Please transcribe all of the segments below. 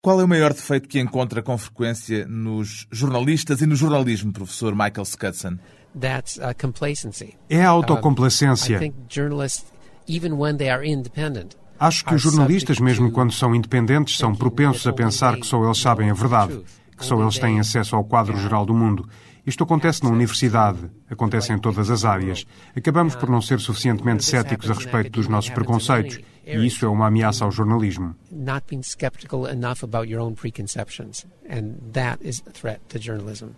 Qual é o maior defeito que encontra com frequência nos jornalistas e no jornalismo, professor Michael Scudson? É a autocomplacência. Acho que os jornalistas, mesmo quando são independentes, são propensos a pensar que só eles sabem a verdade, que só eles têm acesso ao quadro geral do mundo. Isto acontece na universidade, acontece em todas as áreas. Acabamos por não ser suficientemente céticos a respeito dos nossos preconceitos, e isso é uma ameaça ao jornalismo. Not being skeptical enough about your own preconceptions, and that is a threat to journalism.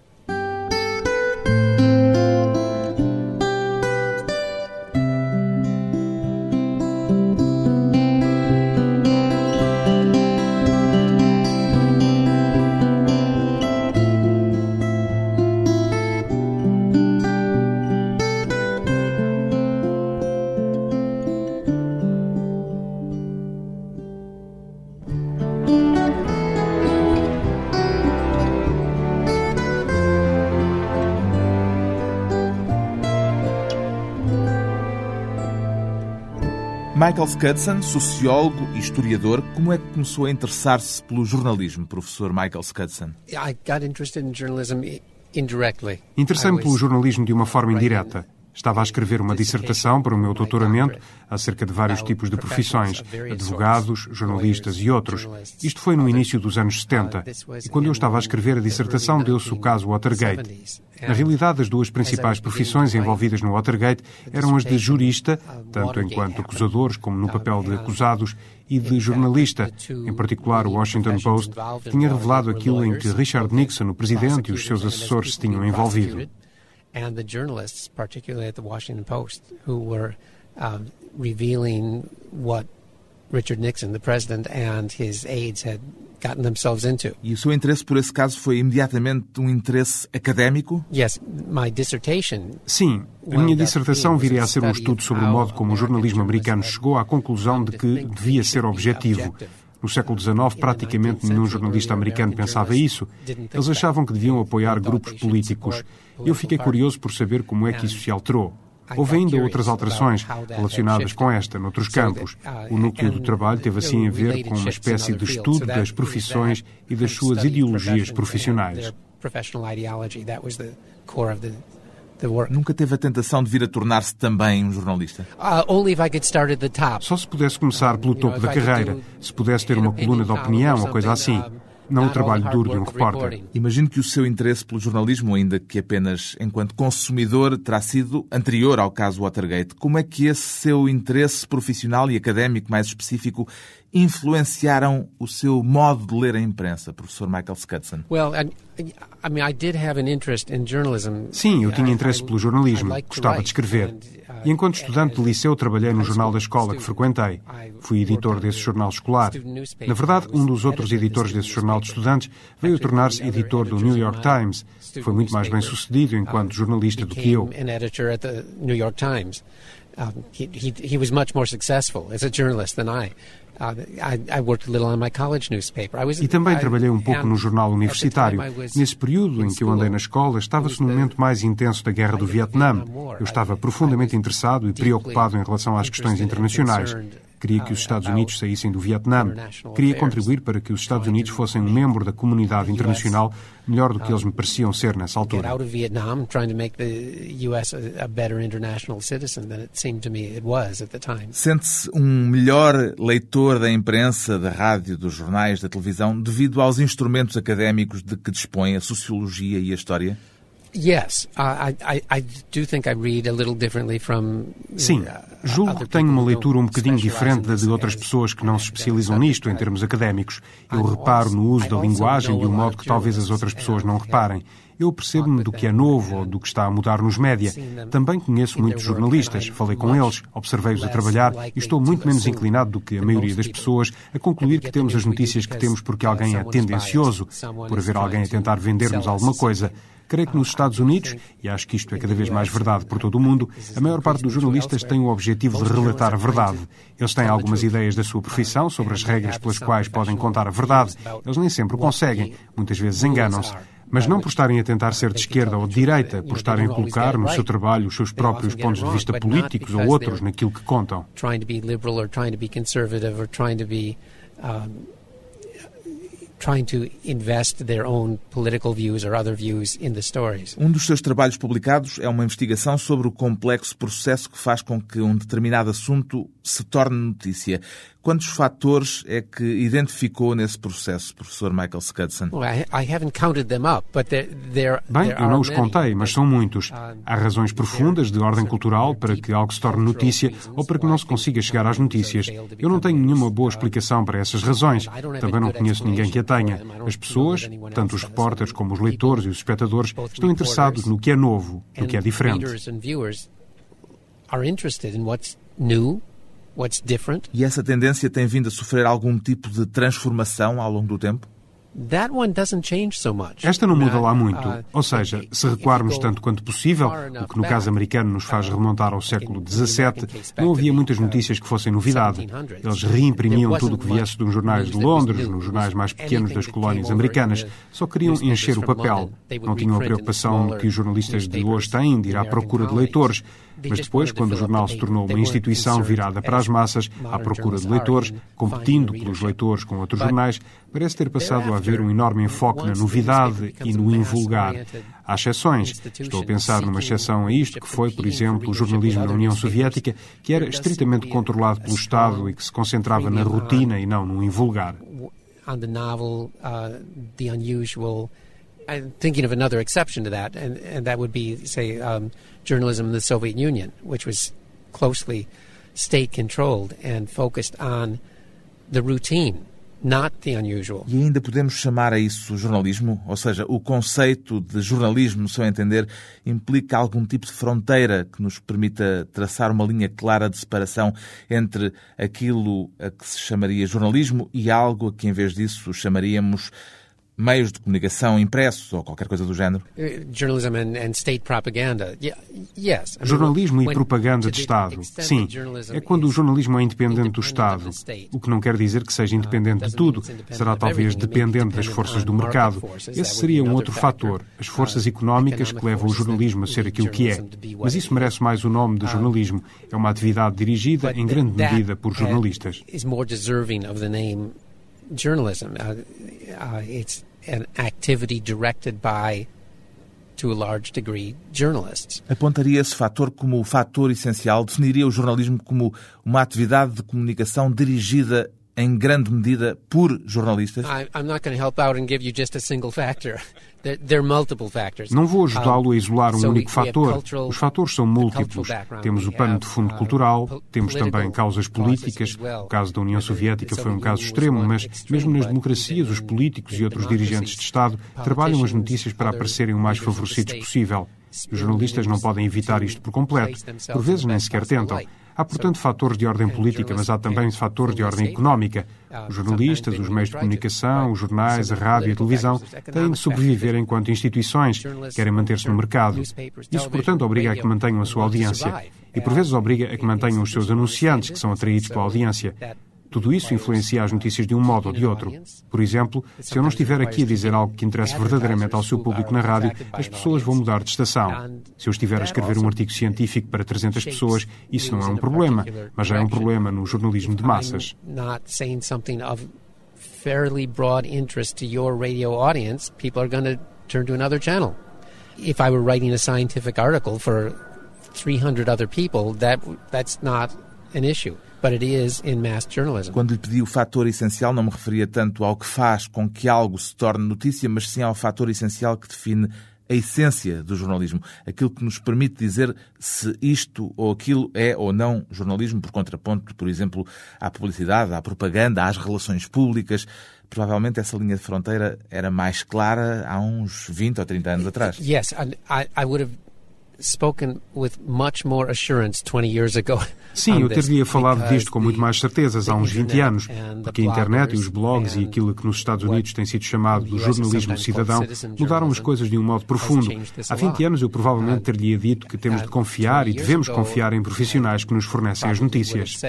Michael Scudson, sociólogo e historiador, como é que começou a interessar-se pelo jornalismo, professor Michael Scudson? Interessei-me pelo jornalismo de uma forma indireta. Estava a escrever uma dissertação para o meu doutoramento acerca de vários tipos de profissões, advogados, jornalistas e outros. Isto foi no início dos anos 70. E quando eu estava a escrever a dissertação, deu-se o caso Watergate. Na realidade, as duas principais profissões envolvidas no Watergate eram as de jurista, tanto enquanto acusadores como no papel de acusados, e de jornalista. Em particular, o Washington Post tinha revelado aquilo em que Richard Nixon, o presidente, e os seus assessores se tinham envolvido. And the journalists, particularly at the Washington Post, who were um, revealing what Richard Nixon, the president, and his aides had gotten themselves into. E o seu interesse por esse caso foi imediatamente um interesse académico? Yes, my dissertation. Sim, a minha dissertação viria a ser um estudo sobre o modo como o jornalismo americano chegou à conclusão de que devia ser objetivo. No século XIX, praticamente nenhum jornalista americano pensava isso. Eles achavam que deviam apoiar grupos políticos. Eu fiquei curioso por saber como é que isso se alterou. Houve ainda outras alterações relacionadas com esta, noutros campos. O núcleo do trabalho teve assim a ver com uma espécie de estudo das profissões e das suas ideologias profissionais. Nunca teve a tentação de vir a tornar-se também um jornalista? Uh, Só se pudesse começar pelo topo da carreira, se pudesse ter uma coluna de opinião ou coisa assim não o trabalho duro de um repórter. Imagino que o seu interesse pelo jornalismo, ainda que apenas enquanto consumidor, terá sido anterior ao caso Watergate. Como é que esse seu interesse profissional e académico mais específico influenciaram o seu modo de ler a imprensa, professor Michael Scudson? Sim, eu tinha interesse pelo jornalismo, gostava de escrever. E enquanto estudante de liceu, trabalhei no jornal da escola que frequentei. Fui editor desse jornal escolar. Na verdade, um dos outros editores desse jornal de estudantes veio a tornar-se editor do New York Times. Foi muito mais bem sucedido enquanto jornalista do que eu. He, he, he was much more successful as a journalist than I. E também trabalhei um pouco no jornal universitário. Nesse período em que eu andei na escola, estava-se no momento mais intenso da guerra do Vietnã. Eu estava profundamente interessado e preocupado em relação às questões internacionais. Queria que os Estados Unidos saíssem do Vietnã. Queria contribuir para que os Estados Unidos fossem um membro da comunidade internacional melhor do que eles me pareciam ser nessa altura. Sente-se um melhor leitor da imprensa, da rádio, dos jornais, da televisão, devido aos instrumentos académicos de que dispõe a sociologia e a história? Sim, julgo que tenho uma leitura um bocadinho diferente da de outras pessoas que não se especializam nisto em termos académicos. Eu reparo no uso da linguagem de um modo que talvez as outras pessoas não reparem. Eu percebo-me do que é novo ou do que está a mudar nos média. Também conheço muitos jornalistas, falei com eles, observei-os a trabalhar e estou muito menos inclinado do que a maioria das pessoas a concluir que temos as notícias que temos porque alguém é tendencioso, por haver alguém a tentar vender-nos alguma coisa. Creio que nos Estados Unidos, e acho que isto é cada vez mais verdade por todo o mundo, a maior parte dos jornalistas tem o objetivo de relatar a verdade. Eles têm algumas ideias da sua profissão sobre as regras pelas quais podem contar a verdade. Eles nem sempre o conseguem, muitas vezes enganam-se mas não por estarem a tentar ser de esquerda ou de direita, por estarem a colocar no seu trabalho os seus próprios pontos de vista políticos ou outros naquilo que contam. Um dos seus trabalhos publicados é uma investigação sobre o complexo processo que faz com que um determinado assunto se torne notícia. Quantos fatores é que identificou nesse processo, professor Michael Scudson? Bem, eu não os contei, mas são muitos. Há razões profundas de ordem cultural para que algo se torne notícia ou para que não se consiga chegar às notícias. Eu não tenho nenhuma boa explicação para essas razões. Também não conheço ninguém que a tenha. As pessoas, tanto os repórteres como os leitores e os espectadores, estão interessados no que é novo, no que é diferente. E essa tendência tem vindo a sofrer algum tipo de transformação ao longo do tempo? Esta não muda lá muito. Uh, Ou seja, se recuarmos tanto quanto possível, o que no caso americano nos faz uh, remontar ao século XVII, não havia muitas uh, notícias que fossem novidade. Eles reimprimiam tudo o que viesse dos jornais de Londres, nos jornais mais pequenos das colónias americanas. Só queriam encher o papel. Não tinham a preocupação que os jornalistas de hoje têm de ir à procura de leitores. Mas depois, quando o jornal se tornou uma instituição virada para as massas, à procura de leitores, competindo pelos leitores com outros jornais, parece ter passado a haver um enorme enfoque na novidade e no invulgar. Há exceções. Estou a pensar numa exceção a isto, que foi, por exemplo, o jornalismo na União Soviética, que era estritamente controlado pelo Estado e que se concentrava na rotina e não no invulgar. I'm thinking of another exception to that, and, and that would be, say, um, journalism in the Soviet Union, which was closely state controlled and focused on the routine. Not the unusual. E ainda podemos chamar a isso jornalismo? Ou seja, o conceito de jornalismo, no seu entender, implica algum tipo de fronteira que nos permita traçar uma linha clara de separação entre aquilo a que se chamaria jornalismo e algo a que, em vez disso, chamaríamos meios de comunicação impressos ou qualquer coisa do género? Uh, Jornalism and state propaganda. Yes. Jornalismo e propaganda de Estado. Sim. É quando o jornalismo é independente do Estado. O que não quer dizer que seja uh, independente de tudo. Será talvez dependente das forças do mercado. Esse seria um outro fator. As uh, forças económicas que levam o jornalismo a ser aquilo que é. Mas isso merece mais o nome de jornalismo. É uma atividade dirigida em grande medida por jornalistas. journalism. Uh, uh, it's an activity directed by. Apontaria esse fator como o fator essencial, definiria o jornalismo como uma atividade de comunicação dirigida em grande medida por jornalistas? Não vou ajudá-lo a isolar um único fator. Os fatores são múltiplos. Temos o pano de fundo uh, cultural, temos também causas políticas. O caso da União Soviética foi um caso extremo, mas mesmo nas democracias, os políticos e outros dirigentes de Estado trabalham as notícias para aparecerem o mais favorecidos possível. Os jornalistas não podem evitar isto por completo. Por vezes nem sequer tentam. Há, portanto, fatores de ordem política, mas há também fatores de ordem económica. Os jornalistas, os meios de comunicação, os jornais, a rádio e a televisão têm de sobreviver enquanto instituições, querem manter-se no mercado. Isso, portanto, obriga a que mantenham a sua audiência. E, por vezes, obriga a que mantenham os seus anunciantes, que são atraídos pela audiência. Tudo isso influencia as notícias de um modo ou de outro. Por exemplo, se eu não estiver aqui a dizer algo que interesse verdadeiramente ao seu público na rádio, as pessoas vão mudar de estação. Se eu estiver a escrever um artigo científico para 300 pessoas, isso não é um problema, mas já é um problema no jornalismo de massas. fairly broad interest to your radio audience, people are going to turn to another channel. If I were writing a scientific article for 300 other people, that that's not an issue. Quando lhe pedi o fator essencial, não me referia tanto ao que faz com que algo se torne notícia, mas sim ao fator essencial que define a essência do jornalismo, aquilo que nos permite dizer se isto ou aquilo é ou não jornalismo, por contraponto, por exemplo, à publicidade, à propaganda, às relações públicas. Provavelmente essa linha de fronteira era mais clara há uns 20 ou 30 anos atrás. Yes, I, I would have spoken with much more assurance 20 years ago. Sim, eu teria falado disto com muito mais certezas há uns 20 anos, porque a internet e os blogs e aquilo que nos Estados Unidos tem sido chamado do jornalismo cidadão mudaram as coisas de um modo profundo. Há 20 anos eu provavelmente teria dito que temos de confiar e devemos confiar em profissionais que nos fornecem as notícias.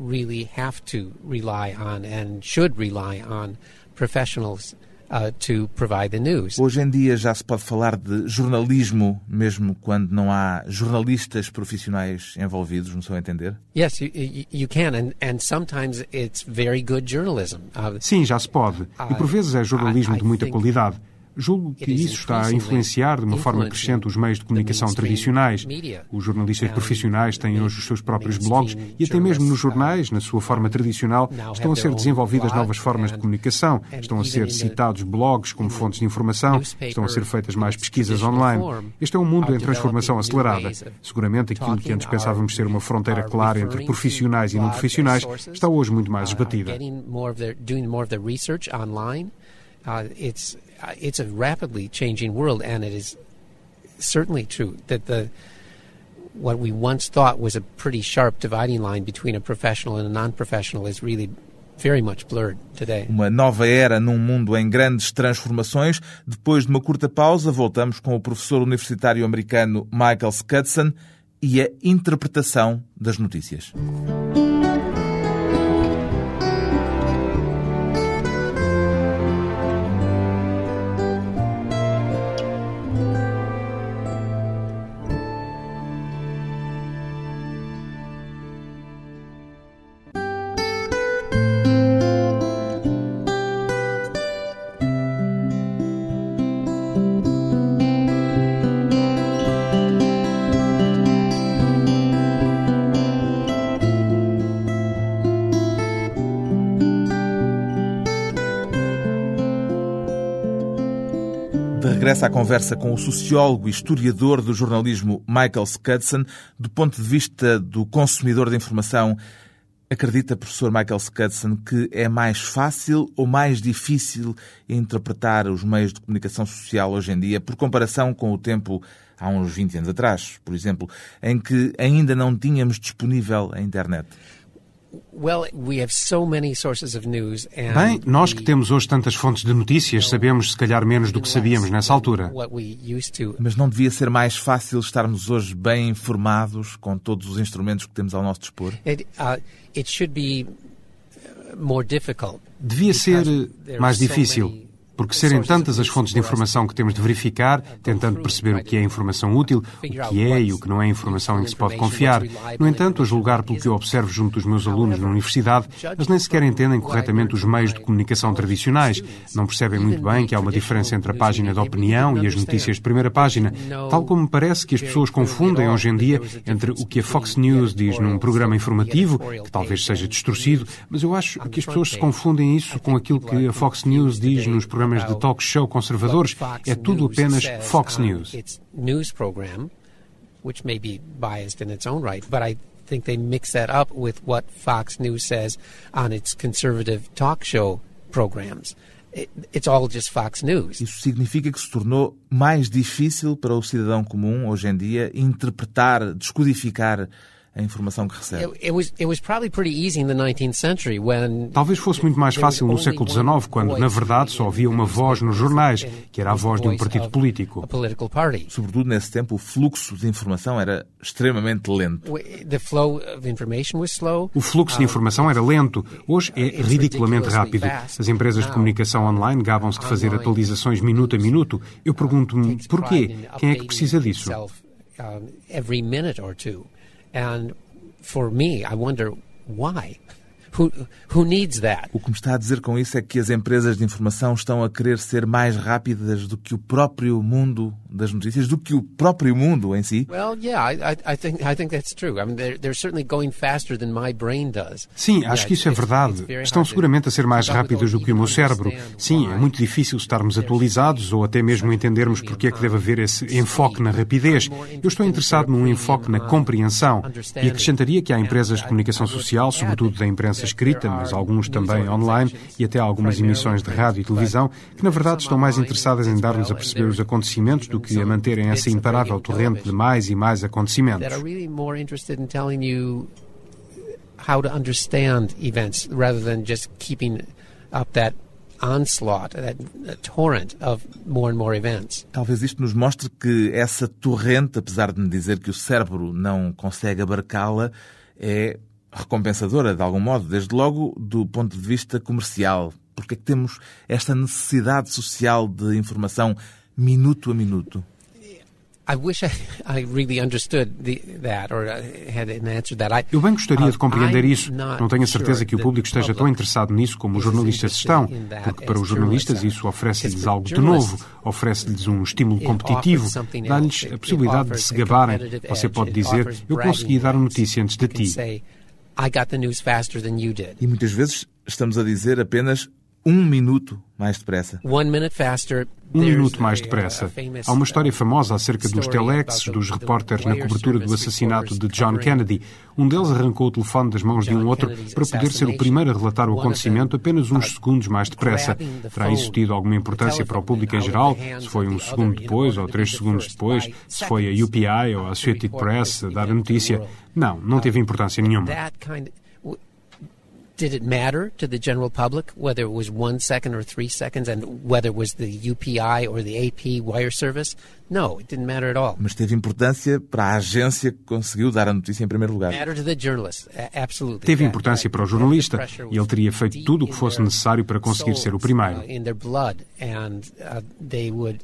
really have to rely on and should rely on professionals Uh, to provide the news. Hoje em dia já se pode falar de jornalismo, mesmo quando não há jornalistas profissionais envolvidos, no seu entender? Yes, you, you can, and, and sometimes it's very good journalism. Uh, Sim, já se pode. E por vezes é jornalismo de muita qualidade. Julgo que isso está a influenciar de uma forma crescente os meios de comunicação tradicionais. Os jornalistas profissionais têm hoje os seus próprios blogs e até mesmo nos jornais, na sua forma tradicional, estão a ser desenvolvidas novas formas de comunicação, estão a ser citados blogs como fontes de informação, estão a ser feitas mais pesquisas online. Este é um mundo em transformação acelerada. Seguramente aquilo que antes pensávamos ser uma fronteira clara entre profissionais e não profissionais está hoje muito mais esbatida. Uh, it's uh, it's a rapidly changing world, and it is certainly true that the what we once thought was a pretty sharp dividing line between a professional and a non-professional is really very much blurred today. Uma nova era num mundo em grandes transformações. Depois de uma curta pausa, voltamos com o professor universitário americano Michael Scudson e a interpretação das notícias. Conversa com o sociólogo e historiador do jornalismo Michael Scudson. Do ponto de vista do consumidor de informação, acredita, professor Michael Scudson, que é mais fácil ou mais difícil interpretar os meios de comunicação social hoje em dia, por comparação com o tempo há uns 20 anos atrás, por exemplo, em que ainda não tínhamos disponível a internet? Bem, nós que temos hoje tantas fontes de notícias sabemos se calhar menos do que sabíamos nessa altura. Mas não devia ser mais fácil estarmos hoje bem informados com todos os instrumentos que temos ao nosso dispor? Uh, devia ser mais difícil porque serem tantas as fontes de informação que temos de verificar, tentando perceber o que é informação útil, o que é e o que não é informação em que se pode confiar. No entanto, a julgar pelo que eu observo junto dos meus alunos na universidade, eles nem sequer entendem corretamente os meios de comunicação tradicionais, não percebem muito bem que há uma diferença entre a página de opinião e as notícias de primeira página, tal como me parece que as pessoas confundem hoje em dia entre o que a Fox News diz num programa informativo, que talvez seja distorcido, mas eu acho que as pessoas se confundem isso com aquilo que a Fox News diz nos programas programas de talk show conservadores, é tudo apenas Fox News. Which may be biased in its own right, but I think they mix that up with what Fox News says on its conservative talk show programs. It's all just Fox News. Isso significa que se tornou mais difícil para o cidadão comum hoje em dia interpretar, descodificar a informação que recebe. Talvez fosse muito mais fácil no século XIX, quando, na verdade, só havia uma voz nos jornais, que era a voz de um partido político. Sobretudo nesse tempo, o fluxo de informação era extremamente lento. O fluxo de informação era lento. Hoje é ridiculamente rápido. As empresas de comunicação online gabam-se de fazer atualizações minuto a minuto. Eu pergunto-me porquê? Quem é que precisa disso? And for me, I wonder why. Who, who needs that? O que me está a dizer com isso é que as empresas de informação estão a querer ser mais rápidas do que o próprio mundo das notícias, do que o próprio mundo em si. Well, yeah, I, I think I think that's true. I mean, they're, they're certainly going faster than my brain does. Sim, acho que isso é verdade. Estão seguramente a ser mais rápidas do que o meu cérebro. Sim, é muito difícil estarmos atualizados ou até mesmo entendermos porque é que deve haver esse enfoque na rapidez. Eu estou interessado num enfoque na compreensão e acrescentaria que há empresas de comunicação social, sobretudo da imprensa imprensa escrita, mas alguns também online e até algumas emissões de rádio e televisão, que na verdade estão mais interessadas em dar-nos a perceber os acontecimentos do que a manterem essa imparável torrente de mais e mais acontecimentos. How to understand events rather than just keeping up that onslaught, that torrent of more and more events. Talvez isto nos mostre que essa torrente, apesar de me dizer que o cérebro não consegue abarcá-la, é recompensadora, de algum modo, desde logo do ponto de vista comercial, Porque é que temos esta necessidade social de informação minuto a minuto? Eu bem gostaria de compreender isso. Não tenho a certeza que o público esteja tão interessado nisso como os jornalistas estão, porque para os jornalistas isso oferece-lhes algo de novo, oferece-lhes um estímulo competitivo, dá-lhes a possibilidade de se gabarem. Você pode dizer: Eu consegui dar a notícia antes de ti. E muitas vezes estamos a dizer apenas um minuto mais depressa. Um minuto mais depressa. Há uma história famosa acerca dos telexes dos repórteres na cobertura do assassinato de John Kennedy. Um deles arrancou o telefone das mãos de um outro para poder ser o primeiro a relatar o acontecimento apenas uns segundos mais depressa. Terá isso tido alguma importância para o público em geral? Se foi um segundo depois ou três segundos depois? Se foi a UPI ou a Associated Press a dar a notícia? Não, não teve importância nenhuma. Did it matter to the general public whether it was one second or three seconds and whether it was the UPI or the AP wire service? No, it didn't matter at all. Mas teve importância para a agência que conseguiu dar a notícia em primeiro lugar. Matter to the journalist, absolutely. Teve importância para o jornalista e ele teria feito tudo o que fosse necessário para conseguir ser o primeiro. In their blood and uh, they would,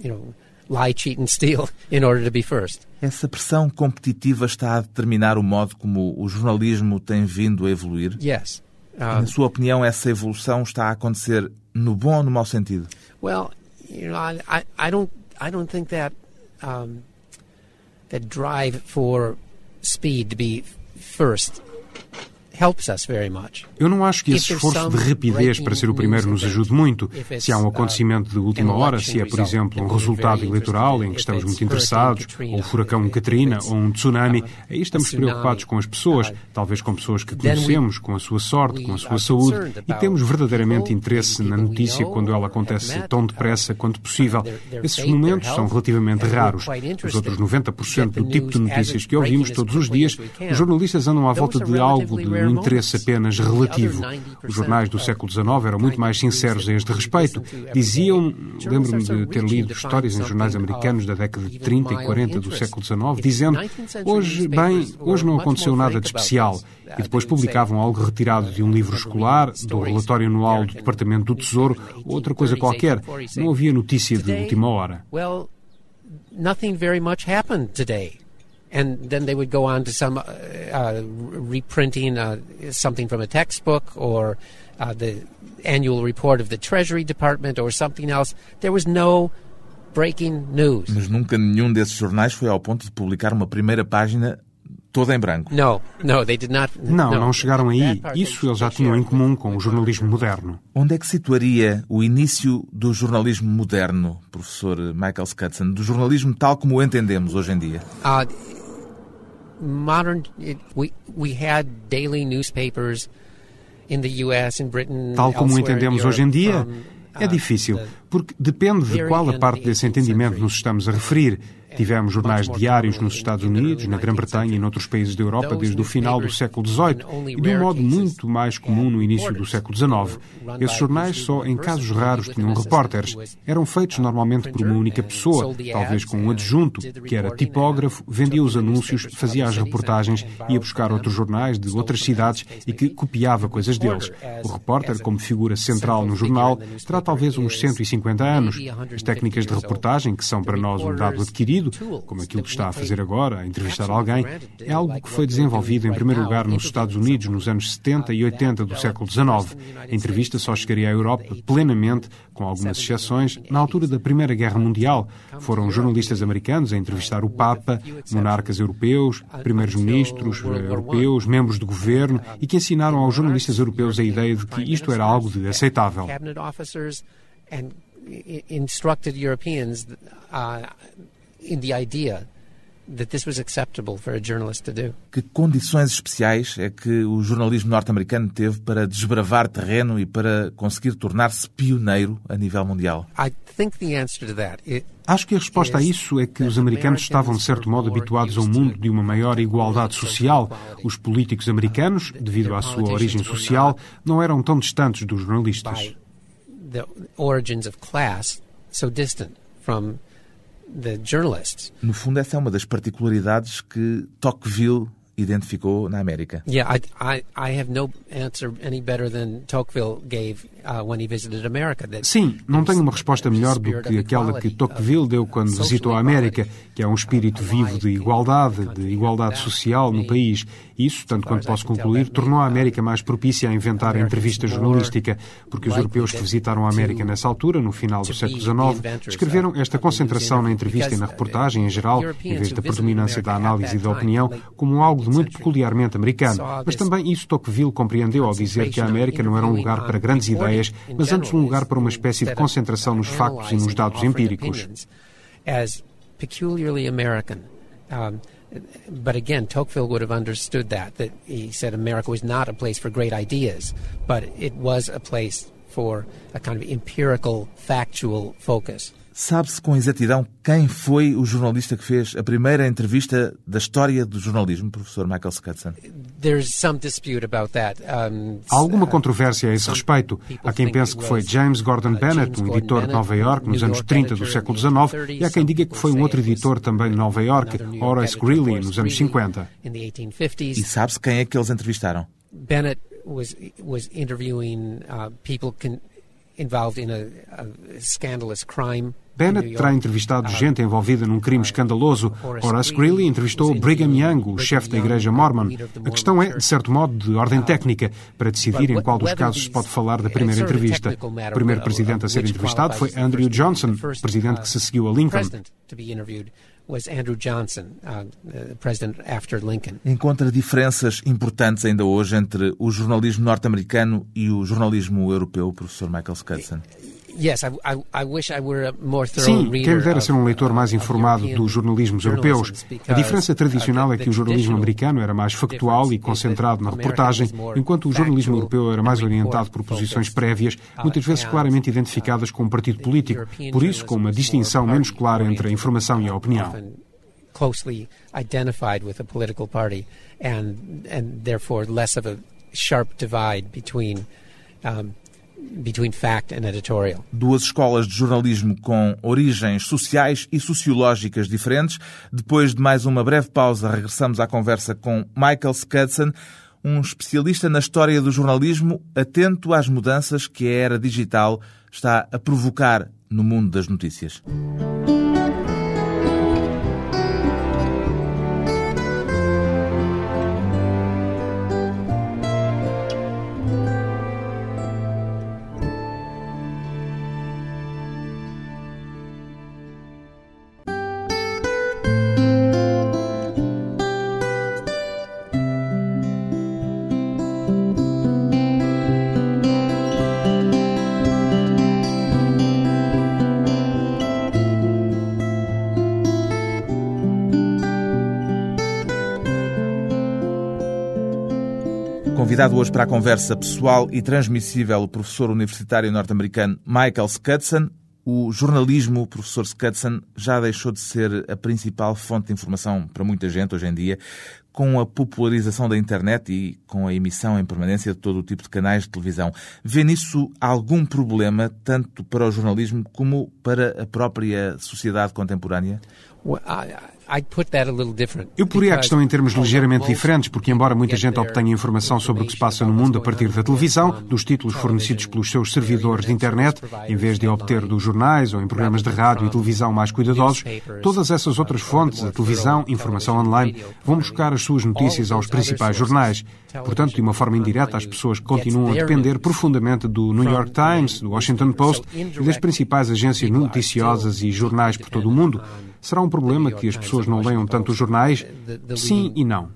you know, lie, cheat and steal in order to be first. Essa pressão competitiva está a determinar o modo como o jornalismo tem vindo a evoluir? Yes. Um, Na sua opinião, essa evolução está a acontecer no bom ou no mau sentido? Well, you know, I, I don't, I don't think that um, that drive for speed to be first Eu não acho que esse esforço de rapidez para ser o primeiro nos ajude muito. Se há um uh, acontecimento de última hora, se é, por exemplo, um resultado eleitoral em que estamos muito interessados, ou o furacão Katrina, ou um tsunami, aí estamos preocupados com as pessoas, uh, talvez com pessoas que conhecemos, com a sua sorte, com a sua saúde, e temos verdadeiramente interesse na notícia quando ela acontece tão depressa quanto possível. Esses momentos são relativamente raros. Os outros 90% do tipo de notícias que ouvimos todos os dias, os jornalistas andam à volta de algo de um interesse apenas relativo. Os jornais do século XIX eram muito mais sinceros a este respeito. Diziam, lembro-me de ter lido histórias em jornais americanos da década de 30 e 40 do século XIX, dizendo hoje, bem, hoje não aconteceu nada de especial. E depois publicavam algo retirado de um livro escolar, do relatório anual do Departamento do Tesouro, ou outra coisa qualquer. Não havia notícia de última hora. Nothing very much happened today and then they would go on to some uh, uh, reprinting uh, something from a textbook or uh, the annual report of the Treasury Department or something else. There was no breaking news. Mas nunca nenhum desses jornais foi ao ponto de publicar uma primeira página toda em branco. No, no, they did not, não, não chegaram aí. Isso eles já tinham em comum com o jornalismo moderno. Onde é que situaria o início do jornalismo moderno, professor Michael Scudson, do jornalismo tal como o entendemos hoje em dia? Uh, modern it, we we had daily newspapers in the US in Britain Tal como entendemos hoje em dia, é uh, difícil, porque depende de qual a parte desse entendimento nos estamos a referir. Tivemos jornais diários nos Estados Unidos, na Grã-Bretanha e noutros países da Europa desde o final do século XVIII e de um modo muito mais comum no início do século XIX. Esses jornais só em casos raros tinham repórteres. Eram feitos normalmente por uma única pessoa, talvez com um adjunto, que era tipógrafo, vendia os anúncios, fazia as reportagens, ia buscar outros jornais de outras cidades e que copiava coisas deles. O repórter, como figura central no jornal, terá talvez uns 150 anos. As técnicas de reportagem, que são para nós um dado adquirido, como aquilo que está a fazer agora, a entrevistar alguém, é algo que foi desenvolvido em primeiro lugar nos Estados Unidos nos anos 70 e 80 do século XIX. A entrevista só chegaria à Europa plenamente, com algumas exceções, na altura da Primeira Guerra Mundial. Foram jornalistas americanos a entrevistar o Papa, monarcas europeus, primeiros-ministros europeus, membros do governo e que ensinaram aos jornalistas europeus a ideia de que isto era algo de aceitável. instructed Europeans uh, in the idea that this was acceptable for a journalist to do. Que condições especiais é que o jornalismo norte-americano teve para desbravar terreno e para conseguir tornar-se pioneiro a nível mundial? I think the answer to that Acho que a resposta a isso é que os americanos estavam, de certo modo, habituados a um mundo de uma maior igualdade social. Os políticos americanos, devido à sua origem social, não eram tão distantes dos jornalistas. The origins of class so distant from the journalists. No fundo, essa é uma das particularidades que Tocqueville identificou na América. Yeah, I, I, I have no answer any better than Tocqueville gave Sim, não tenho uma resposta melhor do que aquela que Tocqueville deu quando visitou a América, que é um espírito vivo de igualdade, de igualdade social no país. Isso, tanto quanto posso concluir, tornou a América mais propícia a inventar a entrevista jornalística, porque os europeus que visitaram a América nessa altura, no final do século XIX, descreveram esta concentração na entrevista e na reportagem em geral, em vez da predominância da análise e da opinião, como algo de muito peculiarmente americano. Mas também isso Tocqueville compreendeu ao dizer que a América não era um lugar para grandes ideias, mas antes um lugar para uma espécie de concentração nos factos e nos dados empíricos. But again, Tocqueville would have understood that, that he said America was not a place for great ideas, but it was a place for a kind of empirical, factual focus. Sabe-se com exatidão quem foi o jornalista que fez a primeira entrevista da história do jornalismo, professor Michael Scudson? Há alguma controvérsia a esse respeito. Há quem pense que foi James Gordon Bennett, um editor de Nova York nos anos 30 do século XIX, e há quem diga que foi um outro editor também de Nova York, Horace Greeley, nos anos 50. E sabe-se quem é que eles entrevistaram? Bennett was was interviewing uh, people can, involved in a, a scandalous crime Bennett terá entrevistado gente envolvida num crime escandaloso. Horace Greeley entrevistou Brigham Young, o chefe da Igreja Mormon. A questão é, de certo modo, de ordem técnica, para decidir em qual dos casos se pode falar da primeira entrevista. O primeiro presidente a ser entrevistado foi Andrew Johnson, presidente que se seguiu a Lincoln. Encontra diferenças importantes ainda hoje entre o jornalismo norte-americano e o jornalismo europeu, professor Michael Scudson? Sim, quem dera ser um leitor mais informado dos jornalismos europeus. A diferença tradicional é que o jornalismo americano era mais factual e concentrado na reportagem, enquanto o jornalismo europeu era mais orientado por posições prévias, uh, muitas vezes claramente identificadas com um partido político, por isso com uma distinção menos clara entre a informação e a opinião. Closely identified with a political party and, and therefore less of a sharp divide between um, Duas escolas de jornalismo com origens sociais e sociológicas diferentes. Depois de mais uma breve pausa, regressamos à conversa com Michael Scudson, um especialista na história do jornalismo, atento às mudanças que a era digital está a provocar no mundo das notícias. Convidado hoje para a conversa pessoal e transmissível o professor universitário norte-americano Michael Scudson, o jornalismo, professor Scudson, já deixou de ser a principal fonte de informação para muita gente hoje em dia, com a popularização da internet e com a emissão em permanência de todo o tipo de canais de televisão. Vê nisso algum problema, tanto para o jornalismo como para a própria sociedade contemporânea? Well, I, eu poria a questão em termos ligeiramente diferentes, porque embora muita gente obtenha informação sobre o que se passa no mundo a partir da televisão, dos títulos fornecidos pelos seus servidores de internet, em vez de obter dos jornais ou em programas de rádio e televisão mais cuidadosos, todas essas outras fontes, a televisão, informação online, vão buscar as suas notícias aos principais jornais. Portanto, de uma forma indireta, as pessoas continuam a depender profundamente do New York Times, do Washington Post e das principais agências noticiosas e jornais por todo o mundo. Será um problema que as pessoas não leiam tanto os jornais? Sim e não.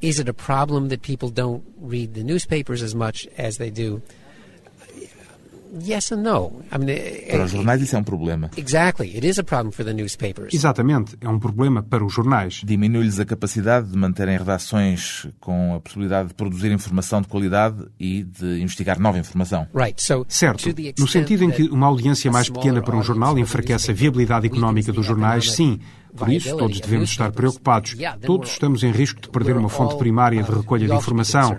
Is it a problem that people don't read the newspapers as much as they do Yes and no. I mean, para os jornais isso é um problema. Exactly. It is a problem for the newspapers. Exatamente, é um problema para os jornais. Diminui-lhes a capacidade de manterem redações com a possibilidade de produzir informação de qualidade e de investigar nova informação. Right. So, certo. No sentido em que uma audiência mais pequena para um jornal enfraquece a viabilidade económica dos jornais, sim. Por isso, todos devemos estar preocupados. Todos estamos em risco de perder uma fonte primária de recolha de informação.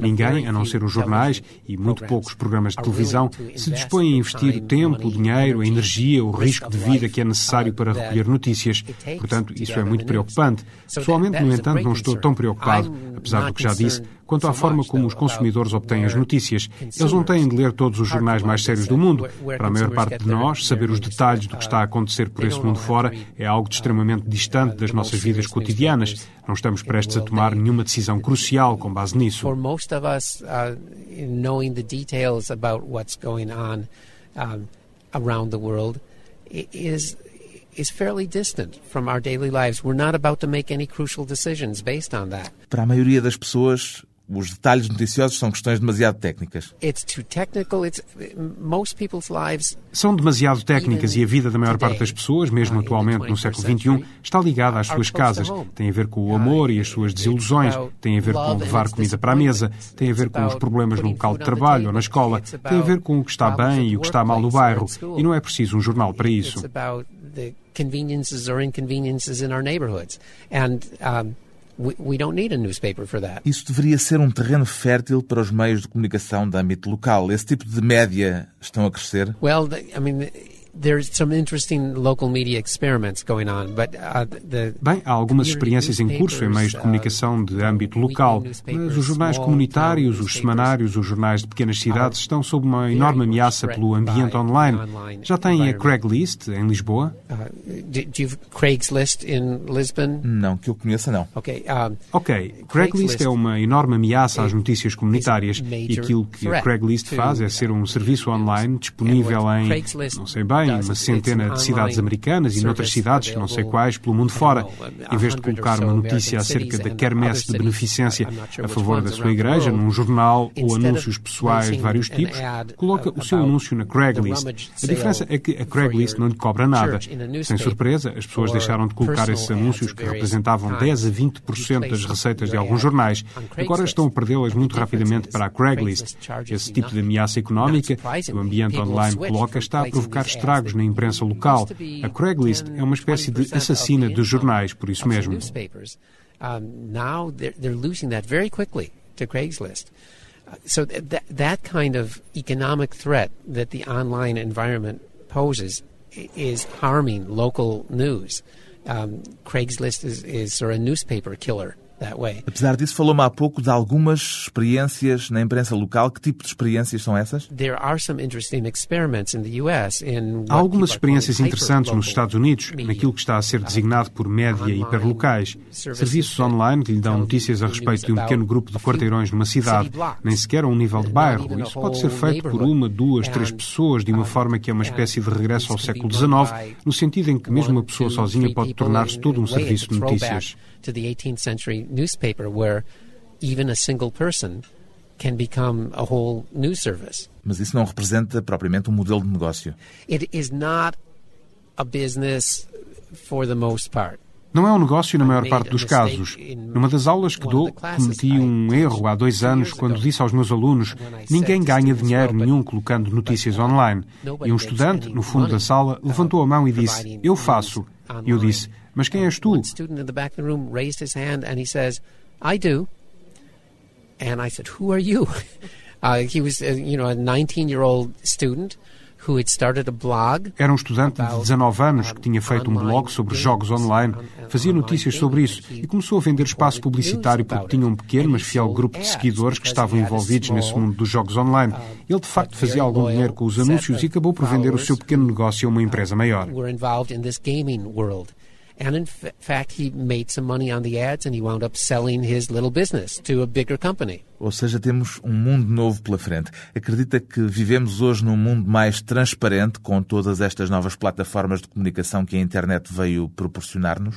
Ninguém, a não ser os jornais e muito poucos programas de televisão, se dispõe a investir o tempo, o dinheiro, a energia, o risco de vida que é necessário para recolher notícias. Portanto, isso é muito preocupante. Pessoalmente, no entanto, não estou tão preocupado, apesar do que já disse, quanto à forma como os consumidores obtêm as notícias. Eles não têm de ler todos os jornais mais sérios do mundo. Para a maior parte de nós, saber os detalhes do que está a acontecer por esse mundo fora é algo de extremamente distante das nossas vidas cotidianas. Não estamos prestes a tomar nenhuma decisão crucial com base nisso. For most of us, knowing the details about what's going on around the world is is fairly distant from our daily lives. We're not about to make any crucial decisions based on that. Para a maioria das pessoas, os detalhes noticiosos são questões demasiado técnicas. São demasiado técnicas e a vida da maior parte das pessoas, mesmo atualmente no século XXI, está ligada às suas casas. Tem a ver com o amor e as suas desilusões, tem a ver com levar comida para a mesa, tem a ver com os problemas no local de trabalho ou na escola, tem a ver com o que está bem e o que está mal no bairro. E não é preciso um jornal para isso. conveniences or inconveniences in our neighborhoods. And um, We, don't need a newspaper for that. Isso deveria ser um terreno fértil para os meios de comunicação de âmbito local. Esse tipo de média estão a crescer? Well, I mean, there's some interesting local media experiments going on, but uh, the Bem, há algumas experiências em curso em meios de uh, comunicação de âmbito local, mas os jornais comunitários, os semanários, os jornais de pequenas cidades estão sob uma enorme ameaça pelo ambiente online. Já tem a Craigslist em Lisboa? Uh, Craigslist in Lisbon? Não, que eu conheça não. Ok, ok. Craigslist é uma enorme ameaça às notícias comunitárias e aquilo que a Craigslist faz é ser um serviço online disponível em, não sei bem, em uma centena de cidades americanas e noutras cidades, não sei quais, pelo mundo fora. Em vez de colocar uma notícia acerca da quermesse de beneficência a favor da sua igreja num jornal ou anúncios pessoais de vários tipos, coloca o seu anúncio na Craigslist. A diferença é que a Craigslist não lhe cobra nada. Sem surpresa, as pessoas deixaram de colocar esses anúncios que representavam 10 a 20% das receitas de alguns jornais. Agora estão a perdê-las muito rapidamente para a Craigslist. Esse tipo de ameaça económica que o ambiente online coloca está a provocar estragos estragos na imprensa local. A Craigslist é uma espécie de assassina dos jornais, por isso mesmo. Now they're losing that very quickly to Craigslist. So that, that kind of economic threat that the online environment poses is harming local news. Um, Craigslist is, is sort of a newspaper killer Apesar disso, falou-me há pouco de algumas experiências na imprensa local. Que tipo de experiências são essas? Há algumas experiências interessantes nos Estados Unidos, naquilo que está a ser designado por média hiperlocais. Serviços online que lhe dão notícias a respeito de um pequeno grupo de quarteirões numa cidade, nem sequer a um nível de bairro. Isso pode ser feito por uma, duas, três pessoas, de uma forma que é uma espécie de regresso ao século XIX, no sentido em que mesmo uma pessoa sozinha pode tornar-se todo um serviço de notícias. Newspaper where even a single person can become a whole news service. Mas isso não representa propriamente um modelo de negócio. It is not a business for the most part. Não é um negócio na maior parte dos casos. Numa das aulas que dou, cometi um erro há dois anos quando disse aos meus alunos ninguém ganha dinheiro nenhum colocando notícias online. E um estudante, no fundo da sala, levantou a mão e disse, eu faço. E eu disse, mas quem és tu? student in the back of the room raised his hand and he says, I do. And I said, who are you? Uh, he was, uh, you know, a 19-year-old student who had started a blog. Era um estudante de 19 anos que tinha feito um blog sobre jogos online, fazia notícias sobre isso e começou a vender espaço publicitário porque tinha um pequeno, mas fiel grupo de seguidores que estavam envolvidos nesse mundo dos jogos online. Ele de facto fazia algum dinheiro com os anúncios e acabou por vender o seu pequeno negócio a uma empresa maior. And in fact, he made some money on the ads and he wound up selling his little business to a bigger company. Ou seja, temos um mundo novo pela frente. Acredita que vivemos hoje num mundo mais transparente com todas estas novas plataformas de comunicação que a internet veio proporcionar-nos?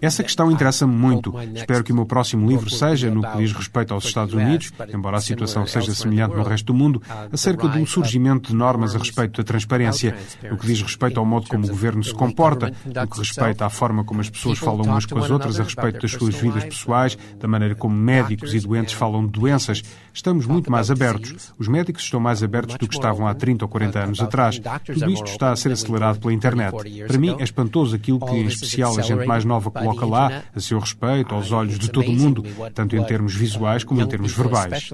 Essa questão interessa-me muito. Espero que o meu próximo livro seja, no que diz respeito aos Estados Unidos, embora a situação seja semelhante no resto do mundo, acerca do surgimento de normas a respeito da transparência, no que diz respeito ao modo como o governo se comporta, no que respeita à forma como as pessoas falam umas com as outras a respeito das suas vidas pessoais, da maneira maneira como médicos e doentes falam de doenças. Estamos muito mais abertos. Os médicos estão mais abertos do que estavam há 30 ou 40 anos atrás. Tudo isto está a ser acelerado pela internet. Para mim é espantoso aquilo que, em especial, a gente mais nova coloca lá, a seu respeito, aos olhos de todo o mundo, tanto em termos visuais como em termos verbais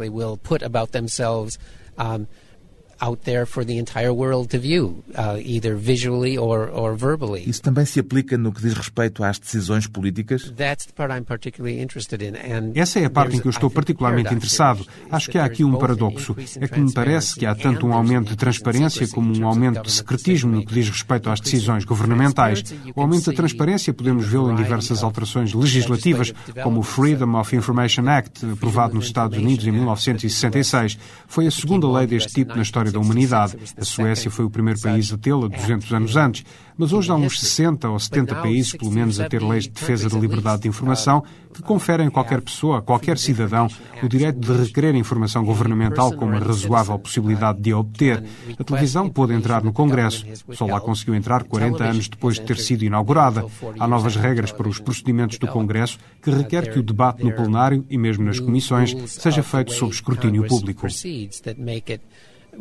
out there for the entire world to view, uh, either visually or, or verbally. Isso também se aplica no que diz respeito às decisões políticas? That's the part I'm particularly interested in. And Essa é a parte em que eu estou particularmente interessado. Acho que há aqui um paradoxo. É que me parece que há tanto um aumento de transparência como um aumento de secretismo no que diz respeito às decisões governamentais. O aumento da transparência podemos vê-lo em diversas alterações legislativas, como o Freedom of Information Act, aprovado nos Estados Unidos em 1966. Foi a segunda lei deste tipo na história história da humanidade. A Suécia foi o primeiro país a tê-la 200 anos antes, mas hoje há uns 60 ou 70 países, pelo menos, a ter leis de defesa da liberdade de informação que conferem a qualquer pessoa, a qualquer cidadão, o direito de requerer informação governamental com uma razoável possibilidade de a obter. A televisão pôde entrar no Congresso, só lá conseguiu entrar 40 anos depois de ter sido inaugurada. Há novas regras para os procedimentos do Congresso que requer que o debate no plenário e mesmo nas comissões seja feito sob escrutínio público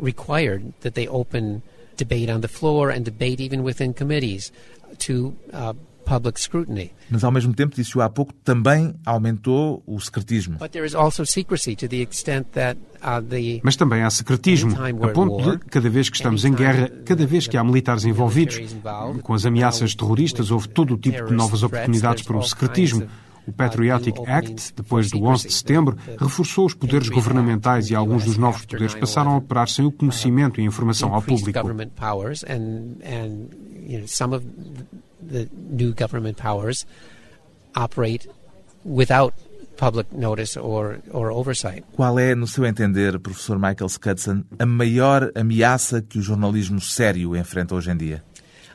required that they open debate on the floor and debate even within committees to uh, public scrutiny. Mas ao mesmo tempo, disse-o há pouco, também aumentou o secretismo. But there is also secrecy to the extent that uh, the Mas também há secretismo, a ponto de, cada vez que estamos em guerra, cada vez que há militares envolvidos, com as ameaças terroristas, houve todo o tipo de novas oportunidades para o secretismo. O Patriotic Act, depois do 11 de setembro, reforçou os poderes governamentais e alguns dos novos poderes passaram a operar sem o conhecimento e informação ao público. Qual é, no seu entender, professor Michael Scudson, a maior ameaça que o jornalismo sério enfrenta hoje em dia?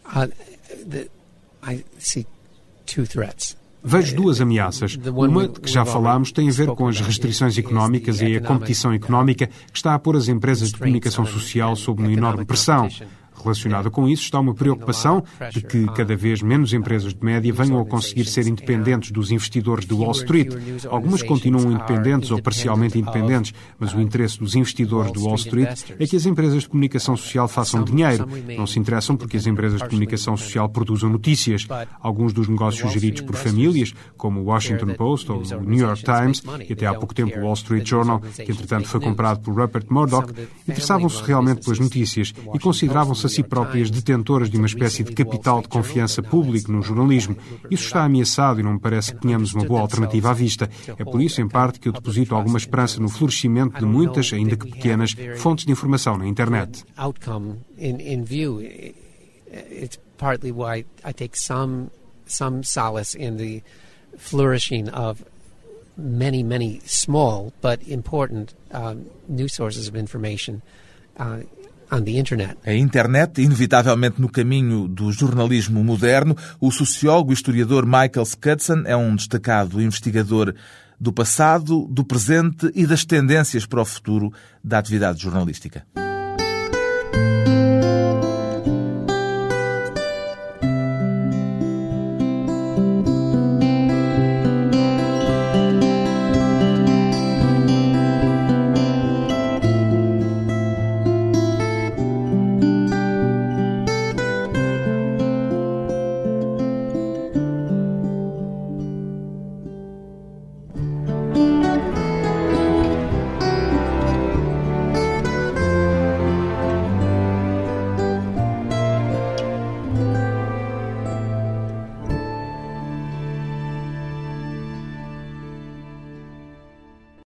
Uh, the, I see two threats. Vejo duas ameaças. Uma, de que já falámos, tem a ver com as restrições económicas e a competição económica que está a pôr as empresas de comunicação social sob uma enorme pressão. Relacionada com isso está uma preocupação de que cada vez menos empresas de média venham a conseguir ser independentes dos investidores de Wall Street. Algumas continuam independentes ou parcialmente independentes, mas o interesse dos investidores de Wall Street é que as empresas de comunicação social façam dinheiro. Não se interessam porque as empresas de comunicação social produzam notícias. Alguns dos negócios geridos por famílias, como o Washington Post ou o New York Times, e até há pouco tempo o Wall Street Journal, que entretanto foi comprado por Rupert Murdoch, interessavam-se realmente pelas notícias e consideravam-se si próprias detentoras de uma espécie de capital de confiança público no jornalismo. Isso está ameaçado e não me parece que tenhamos uma boa alternativa à vista. É por isso, em parte, que eu deposito alguma esperança no florescimento de muitas, ainda que pequenas, fontes de informação na internet. flourishing of many, many small but important um, news sources of information uh, a internet, inevitavelmente no caminho do jornalismo moderno, o sociólogo e historiador Michael Scudson é um destacado investigador do passado, do presente e das tendências para o futuro da atividade jornalística.